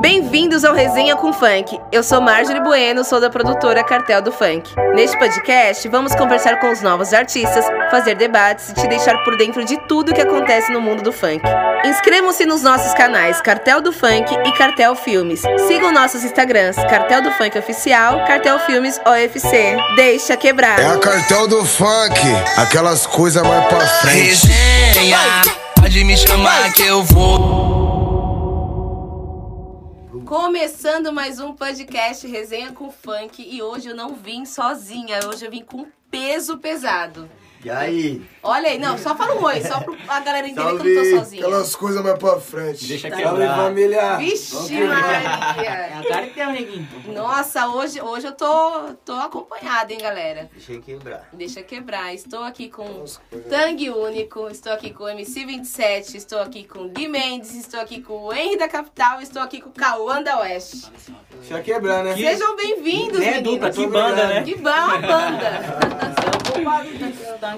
Bem-vindos ao Resenha com Funk. Eu sou Marjorie Bueno, sou da produtora Cartel do Funk. Neste podcast, vamos conversar com os novos artistas, fazer debates e te deixar por dentro de tudo que acontece no mundo do funk. Inscrevam-se nos nossos canais Cartel do Funk e Cartel Filmes. Sigam nossos Instagrams Cartel do Funk Oficial, Cartel Filmes OFC. Deixa quebrar. É a Cartel do Funk, aquelas coisas mais pra frente. Resenha, pode me chamar que eu vou. Começando mais um podcast Resenha com Funk e hoje eu não vim sozinha, hoje eu vim com peso pesado. E aí? Olha aí, não, só fala um oi, só pra galera entender que eu não tô sozinha. Aquelas coisas mais pra frente. Deixa Salve quebrar. família! Vixe, É Maria! a cartel, neguinho. Nossa, hoje, hoje eu tô, tô acompanhada, hein, galera? Deixa eu quebrar. Deixa quebrar. Estou aqui com Tang Único, estou aqui com o MC27, estou aqui com Gui Mendes, estou aqui com o Henry da Capital, estou aqui com o Cauã da Oeste. Deixa eu quebrar, né? Sejam bem-vindos, É dupla, que banda, né? Que banda, uma banda.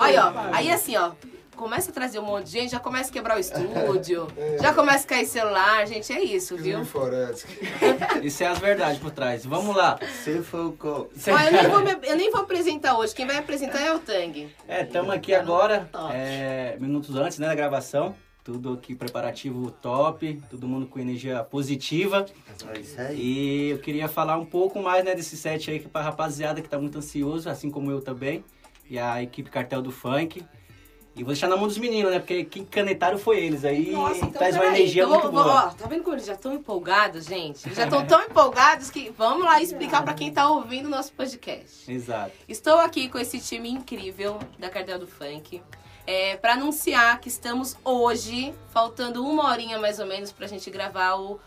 Aí, ó, aí assim, ó. Começa a trazer um monte de gente, já começa a quebrar o estúdio, já começa a cair celular, gente, é isso, viu? Isso é as verdades por trás. Vamos lá. Você foi o co... Ó, eu, nem vou me- eu nem vou apresentar hoje, quem vai apresentar é o Tang. É, estamos aqui agora, é, minutos antes né, da gravação. Tudo aqui preparativo top, todo mundo com energia positiva. É isso aí. E eu queria falar um pouco mais né, desse set aí pra rapaziada que tá muito ansioso, assim como eu também. E a equipe Cartel do Funk. E vou deixar na mão dos meninos, né? Porque quem canetaram foi eles. Aí traz uma peraí, energia então muito boa. Ó, tá vendo como eles já estão empolgados, gente? Eles já estão tão empolgados que vamos lá explicar pra quem tá ouvindo o nosso podcast. Exato. Estou aqui com esse time incrível da Cartel do Funk. É, para anunciar que estamos hoje, faltando uma horinha mais ou menos pra gente gravar o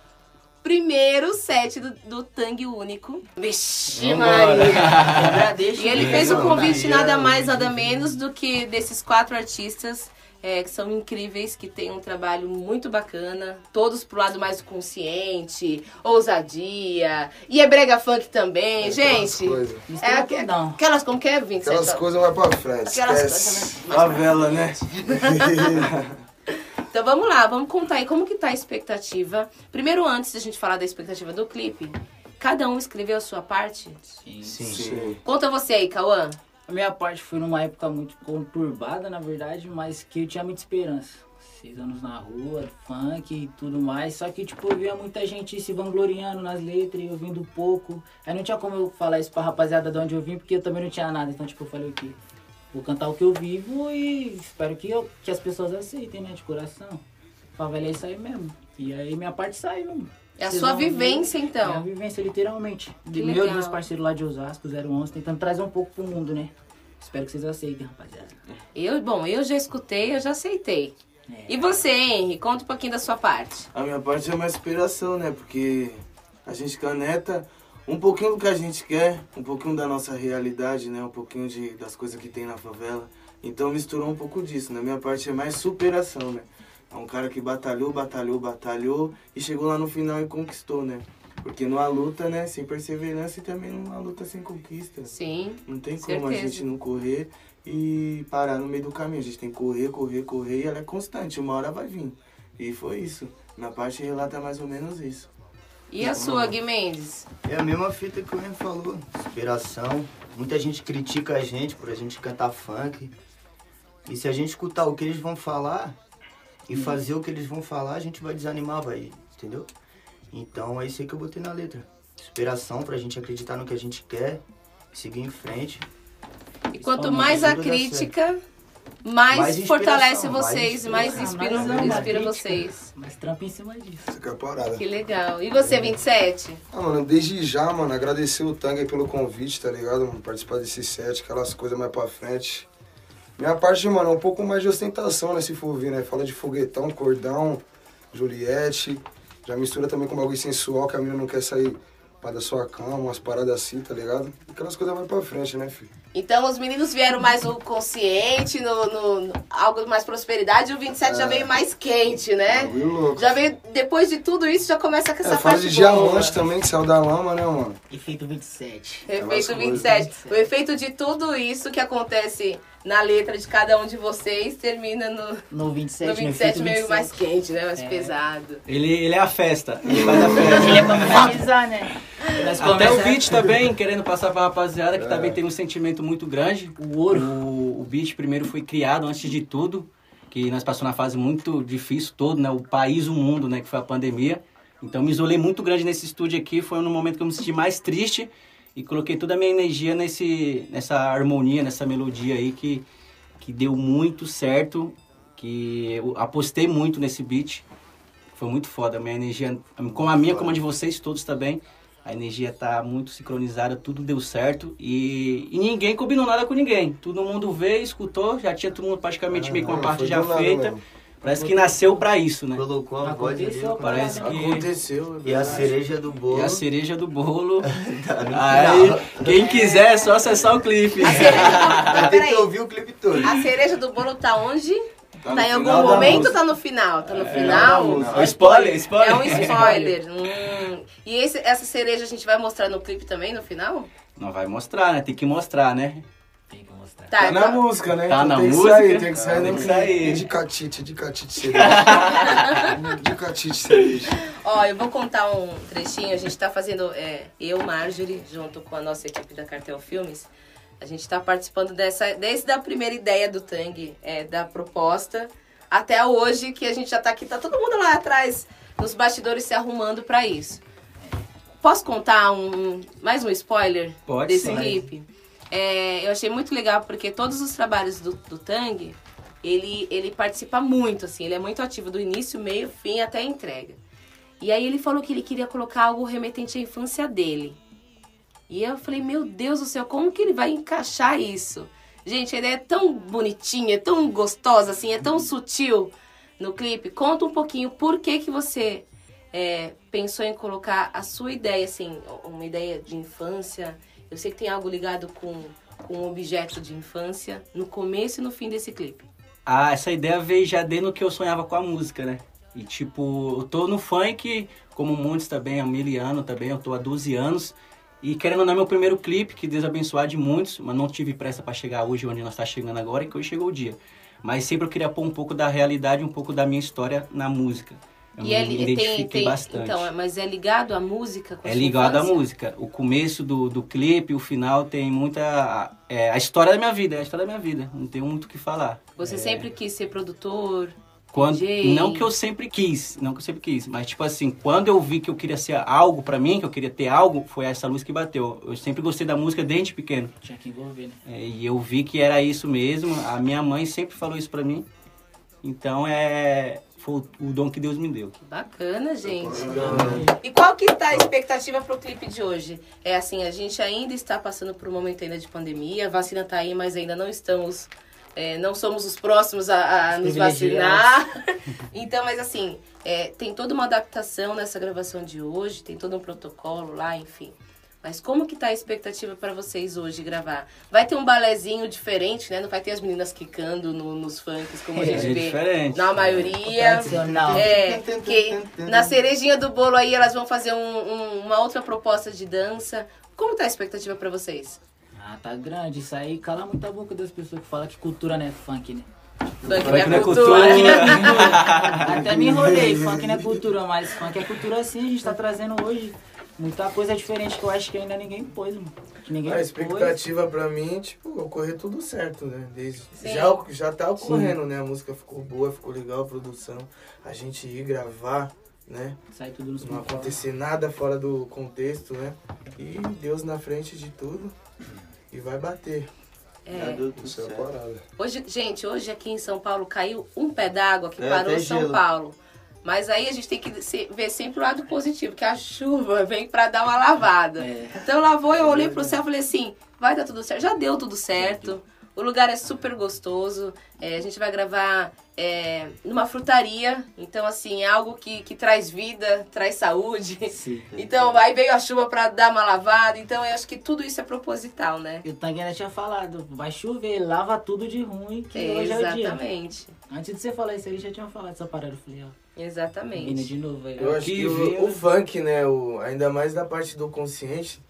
primeiro set do, do Tang Único. Vixe, Maria! E ele fez o convite nada mais, nada menos do que desses quatro artistas é, que são incríveis, que têm um trabalho muito bacana, todos pro lado mais consciente, ousadia, e é brega funk também, gente. coisas. É, aqu- aquelas como que é, Vinci? Aquelas coisas mais pra frente. Aquelas esquece. coisas, né? Favela, né? Então vamos lá, vamos contar aí como que tá a expectativa. Primeiro, antes da gente falar da expectativa do clipe, cada um escreveu a sua parte? Sim. Sim. Conta você aí, Cauã. A minha parte foi numa época muito conturbada, na verdade, mas que eu tinha muita esperança. Seis anos na rua, funk e tudo mais. Só que, tipo, eu via muita gente se vangloriando nas letras e eu vindo pouco. Aí não tinha como eu falar isso pra rapaziada de onde eu vim, porque eu também não tinha nada. Então, tipo, eu falei o quê? Vou cantar o que eu vivo e espero que, eu, que as pessoas aceitem, né? De coração. Favela é isso aí mesmo. E aí minha parte saiu. É a Vocês sua vão ver. vivência, É a então. vivência, literalmente. Que De meu legal. e meus parceiros lá de Osasco, 011, tentando trazer um pouco pro mundo, né? Espero que vocês aceitem, rapaziada. Eu, bom, eu já escutei, eu já aceitei. É. E você, Henry? Conta um pouquinho da sua parte. A minha parte é uma inspiração, né? Porque a gente caneta um pouquinho do que a gente quer, um pouquinho da nossa realidade, né? Um pouquinho de, das coisas que tem na favela. Então misturou um pouco disso. Na minha parte é mais superação, né? É um cara que batalhou, batalhou, batalhou e chegou lá no final e conquistou, né? Porque numa luta, né, sem perseverança e também numa luta sem conquista. Sim. Não tem como a Certeza. gente não correr e parar no meio do caminho. A gente tem que correr, correr, correr e ela é constante. Uma hora vai vir. E foi isso. Minha parte relata mais ou menos isso. E a sua, Gui Mendes? É a mesma fita que o Ren falou, inspiração. Muita gente critica a gente por a gente cantar funk. E se a gente escutar o que eles vão falar e fazer o que eles vão falar, a gente vai desanimar, vai, entendeu? Então é isso aí que eu botei na letra. Inspiração pra gente acreditar no que a gente quer, seguir em frente. E quanto mais a crítica, mais, Mais fortalece mais vocês, mais inspiração. inspira, Ah, a inspira vocês. Mas trampa em cima disso. Essa que é a parada. Que legal. E você, 27? Ah, mano, desde já, mano, agradecer o Tang aí pelo convite, tá ligado? Mano, participar desse set, aquelas coisas mais pra frente. Minha parte, mano, é um pouco mais de ostentação, né, se for ver, né? Fala de foguetão, cordão, Juliette. Já mistura também com bagulho sensual, que a menina não quer sair pra da sua cama, umas paradas assim, tá ligado? Aquelas coisas mais pra frente, né, filho? Então os meninos vieram mais no consciente, no, no- no- algo mais prosperidade, e o 27 já veio mais quente, né? Louco. Já veio, depois de tudo isso, já começa com essa É, parte de boa. diamante também, que saiu da lama, né, mano? Efeito 27. Efeito Aquelas 27. O efeito de tudo isso que acontece na letra de cada um de vocês termina no, No 27, no no 27 efeito meio 27. mais quente, né? Mais É. pesado. Ele, ele é a festa. Ele faz a festa. Ele é pra finalizar, né? Nós Até o beat também, querendo passar pra rapaziada, que É. também tem um sentimento muito grande. O ouro. O, o beat primeiro foi criado antes de tudo, que nós passamos uma fase muito difícil todo, né? O país, o mundo, né? Que foi a pandemia. Então me isolei muito grande nesse estúdio aqui, foi no momento que eu me senti mais triste e coloquei toda a minha energia nesse, nessa harmonia, nessa melodia aí que, que deu muito certo, que eu apostei muito nesse beat. Foi muito foda, a minha energia, como a minha, como a de vocês todos também. A energia tá muito sincronizada, tudo deu certo e, e ninguém combinou nada com ninguém. Todo mundo veio, escutou, já tinha todo mundo praticamente meio com a Ah, parte já feita. mesmo. Parece que nasceu pra isso, né? Colocou a voz ali. Aconteceu, Parece que Aconteceu, é E a cereja do bolo. e a cereja do bolo. tá Aí, quem quiser é só acessar o clipe. Vai ter que ouvir o clipe todo. A cereja do bolo tá onde? Tá, no em algum momento tá no final? Tá no da final? É spoiler, spoiler. É um spoiler. Hum. E esse- essa cereja a gente vai mostrar no clipe também no final? Não vai mostrar, né? Tem que mostrar, né? Tá, Tá na então- música, né? Tá Então na tem música. Que sair, tem que sair Tem que sair. De catite, de catite cereja. de catite cereja. Ó, eu vou contar um trechinho. A gente tá fazendo, é, eu, Marjorie, junto com a nossa equipe da Cartel Filmes, a gente tá participando dessa, desde a primeira ideia do Tang, é, da proposta, até hoje, que a gente já tá aqui, tá todo mundo lá atrás, nos bastidores se arrumando pra isso. Posso contar um, mais um spoiler Pode desse sim. clipe? É, eu achei muito legal porque todos os trabalhos do, do Tang, ele, ele participa muito, assim, ele é muito ativo do início, meio, fim até a entrega. E aí ele falou que ele queria colocar algo remetente à infância dele. E eu falei, meu Deus do céu, como que ele vai encaixar isso? Gente, a ideia é tão bonitinha, é tão gostosa, assim, é tão sutil no clipe. Conta um pouquinho por que que você é, pensou em colocar a sua ideia, assim, uma ideia de infância. Eu sei que tem algo ligado com, com um objeto de infância no começo e no fim desse clipe. Ah, essa ideia veio já desde o que eu sonhava com a música, né? E tipo, eu tô no funk, como muitos também, há mil anos também, eu tô há 12 anos. E querendo ou não, é meu primeiro clipe, que Deus abençoar de muitos, mas não tive pressa para chegar hoje onde nós tá chegando agora, e que hoje chegou o dia. Mas sempre eu queria pôr um pouco da realidade, um pouco da minha história na música. Eu e me é, identifiquei tem, tem, bastante. Então, mas é ligado à música? Com É ligado à infância? música. O começo do, do clipe, o final tem muita. É, a história da minha vida, é a história da minha vida. Não tenho muito o que falar. Você É, sempre quis ser produtor? Quando, DJ? não que eu sempre quis, não que eu sempre quis, mas tipo assim, quando eu vi que eu queria ser algo pra mim, que eu queria ter algo, foi essa luz que bateu. Eu sempre gostei da música desde pequeno. Tinha que envolver, né? É, e eu vi que era isso mesmo. A minha mãe sempre falou isso pra mim. Então é foi o o dom que Deus me deu. Bacana, gente. E qual que tá a expectativa pro clipe de hoje? É assim, a gente ainda está passando por um momento ainda de pandemia, a vacina tá aí, mas ainda não estamos, é, não somos os próximos a, a nos vacinar. Então, mas assim, é, tem toda uma adaptação nessa gravação de hoje, tem todo um protocolo lá, enfim. Mas como que tá a expectativa para vocês hoje gravar? Vai ter um balezinho diferente, né? Não vai ter as meninas quicando no- nos funks como a É, gente é vê diferente. na maioria. Tradicional. É, que na cerejinha do bolo aí elas vão fazer um- um- uma outra proposta de dança. Como tá a expectativa pra vocês? Ah, tá grande. Isso aí cala muito a boca das pessoas que falam que cultura não é funk, né? Funk Funk não é não é cultura. Até me enrolei, funk não é cultura, mas funk é cultura sim, a gente tá trazendo hoje muita coisa diferente que eu acho que ainda ninguém pôs, mano. Que ninguém A pôs. expectativa pra mim, tipo, ocorrer tudo certo, né? Desde, Sim. já, já tá ocorrendo, né? A música ficou boa, ficou legal, a produção. A gente ir gravar, né? Sai tudo nos Não acontecer nada fora do contexto, né? E Deus na frente de tudo. E vai bater. É. A parada. Hoje, gente, hoje aqui em São Paulo caiu um pé d'água que É, parou São gelo. Paulo. Mas aí a gente tem que ver sempre o lado positivo, que a chuva vem pra dar uma lavada. É. Então lavou, eu olhei pro céu e falei assim, vai dar tudo certo. Já deu tudo certo. O lugar é super gostoso. É, a gente vai gravar é, numa frutaria. Então, assim, é algo que, que traz vida, traz saúde. Sim. Então, aí veio a chuva pra dar uma lavada. Então, eu acho que tudo isso é proposital, né? E o Tanguera tinha falado, vai chover, lava tudo de ruim, que É, hoje é o dia. exatamente. Antes de você falar isso, ele já tinha falado essa parada. Eu falei, ó, Exatamente. de novo aí. Eu acho que que o, o funk, né, o, ainda mais da parte do consciente,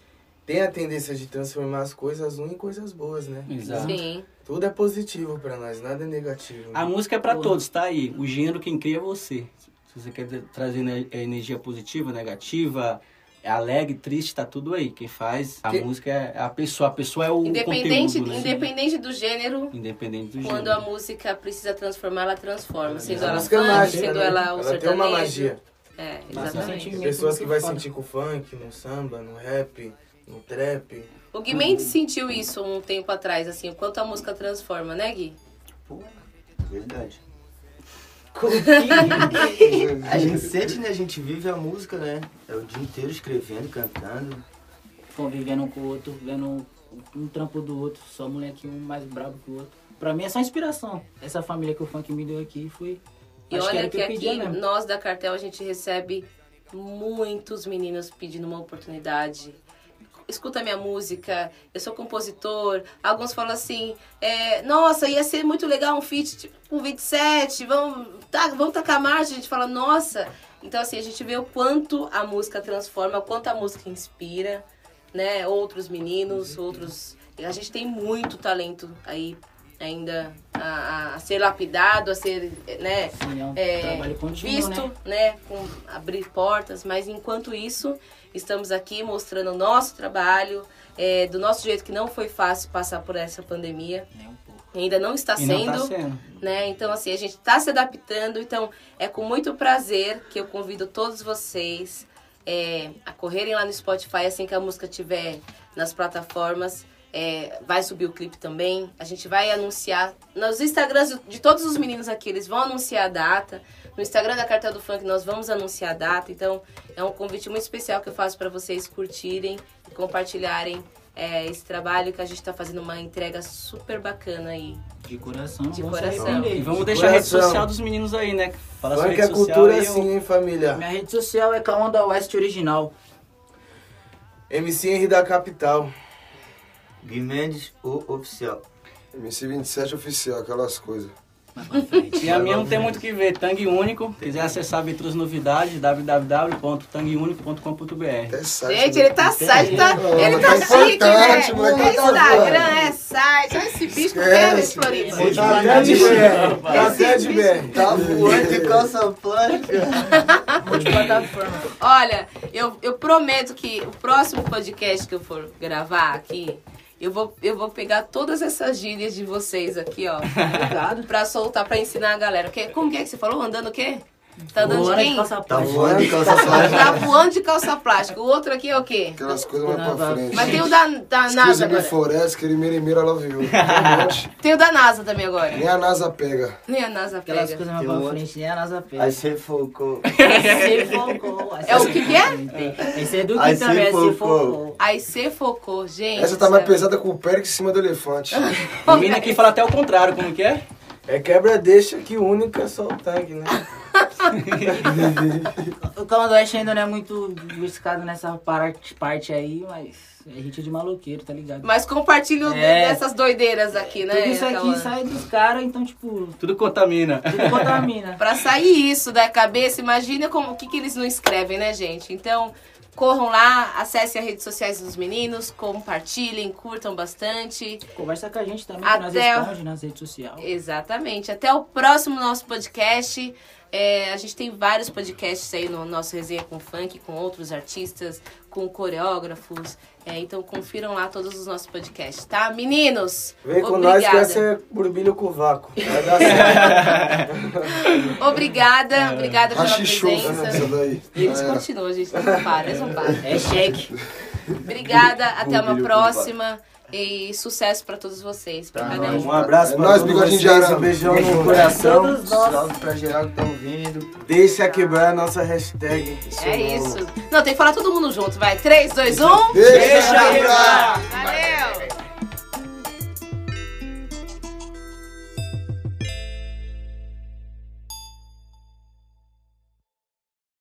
tem a tendência de transformar as coisas ruins em coisas boas, né? Exato. Sim. Tudo é positivo pra nós, nada é negativo. A música é pra Porra. todos, tá aí. O gênero quem cria é você. Se você quer trazer ener- energia positiva, negativa, alegre, triste, tá tudo aí. Quem faz a Que- música é a pessoa. A pessoa é o Independente, conteúdo, né? independente do gênero, Independente do quando gênero. a música precisa transformar, ela transforma. Sendo a ela música é funk, mágica, sendo né? ela o ela sertanejo. tem uma magia. É, exatamente. sentimento Pessoas que vai sentir com o funk, no samba, no rap, no trap. O Gui Mendes sentiu isso um tempo atrás, assim, o quanto a música transforma, né, Gui? Verdade. A gente sente, né? A gente vive a música, né? É o dia inteiro escrevendo, cantando. Convivendo um com o outro, vendo um, trampo do outro, só moleque um mais brabo que o outro. Pra mim é só inspiração. Essa família que o funk me deu aqui foi. E acho que olha que, eu aqui, mesmo. nós da Cartel, a gente recebe muitos meninos pedindo uma oportunidade. Escuta minha música, eu sou compositor. Alguns falam assim, é, nossa, ia ser muito legal um feat tipo, com 27, vamos, tá, vamos tacar marcha. A gente fala, nossa. Então, assim, a gente vê o quanto a música transforma, o quanto a música inspira, né? Outros meninos, outros... A gente tem muito talento aí ainda a, a- ser lapidado, a ser, né? Sim, é um é, visto, né? né? Com abrir portas, mas enquanto isso, estamos aqui mostrando o nosso trabalho, é, do nosso jeito que não foi fácil passar por essa pandemia. É um pouco. Ainda não está E não sendo, tá sendo. né? Então, assim, a gente está se adaptando. Então, é com muito prazer que eu convido todos vocês é, a correrem lá no Spotify assim que a música estiver nas plataformas. É, vai subir o clipe também. A gente vai anunciar nos Instagrams de todos os meninos aqui, eles vão anunciar a data. No Instagram da Cartel do Funk nós vamos anunciar a data. Então é um convite muito especial que eu faço para vocês curtirem e compartilharem é, esse trabalho que a gente está fazendo uma entrega super bacana aí. De coração. De coração. E vamos De deixar a rede coração. social dos meninos aí, né? Fala sua Funk rede é social cultura e eu- assim, hein, família? Minha rede social é Kaonda West Original. MC Henry da Capital. Gui Mendes, o oficial. MC27 oficial, aquelas coisas. E a minha não tem muito o que ver. Tangue Único. Quiser acessar as novidades, www.tangueunico.com.br. Site. Gente, ele tá site, tá, É, ele tá tá chique, né? importante, moleque, É tá Instagram, é site. Olha esse bicho com Esquece. quer, Floripa. Tá até de BR. Tá até de BR. Tá voando de calça plástica. Olha, eu, eu prometo que o próximo podcast que eu for gravar aqui, eu vou, eu vou pegar todas essas gírias de vocês aqui, ó. Obrigado. pra soltar, pra ensinar a galera. Que, como que é que você falou? Andando o quê? Tá andando de Voando de quem? calça Tá plástica. voando de calça plástica. Tá voando de calça plástica. O outro aqui é o quê? Aquelas coisas mais pra frente. Mas tem o da, da NASA me, agora. Forest, que ele mira e mira, ela viu. Tem o da NASA também agora. Nem a NASA pega. Nem a NASA Aquelas pega. coisas mais pra outro. frente, nem a NASA pega. Aí você focou. Se focou. É o que que é? Esse é do Aí que também, se é se focou. Aí você focou, gente. Essa tá mais pesada com o Périx em cima do elefante. O menino aqui fala até o contrário, como que é? É quebra deixa que única é só o tanque, né? O Calma Oeste ainda não é muito buscado nessa parte, parte aí, mas é gente de maloqueiro, tá ligado? Mas compartilha o- É. dessas doideiras aqui, né? Tudo isso aqui Cauã? sai dos caras, então, tipo, Tudo contamina. tudo contamina. Pra sair isso da cabeça, imagina como, o que, que eles não escrevem, né, gente? Então, corram lá, acessem as redes sociais dos meninos, compartilhem, curtam bastante. Conversa com a gente também, que nós Até o- responde nas redes sociais. Exatamente. Até o próximo nosso podcast. É, a gente tem vários podcasts aí no nosso Resenha com Funk, com outros artistas, com coreógrafos. É, então confiram lá todos os nossos podcasts, tá? Meninos, Vem com obrigada. nós que essa é burbilho com vácuo. Vai dar certo. Obrigada, obrigada pela essa presença. daí. Eles continuam, gente. Eles não param, eles não param. É cheque. Obrigada, até uma próxima. E sucesso pra todos vocês. Pra cada um. Um abraço É pra nóis, todos bigodinho de vocês, arame. um beijão no coração. Todos nós. Salve pra geral que estão vindo. Deixa quebrar a nossa hashtag. É isso. Não, tem que falar todo mundo junto, vai. 3, 2, 1. Deixa quebrar! Valeu!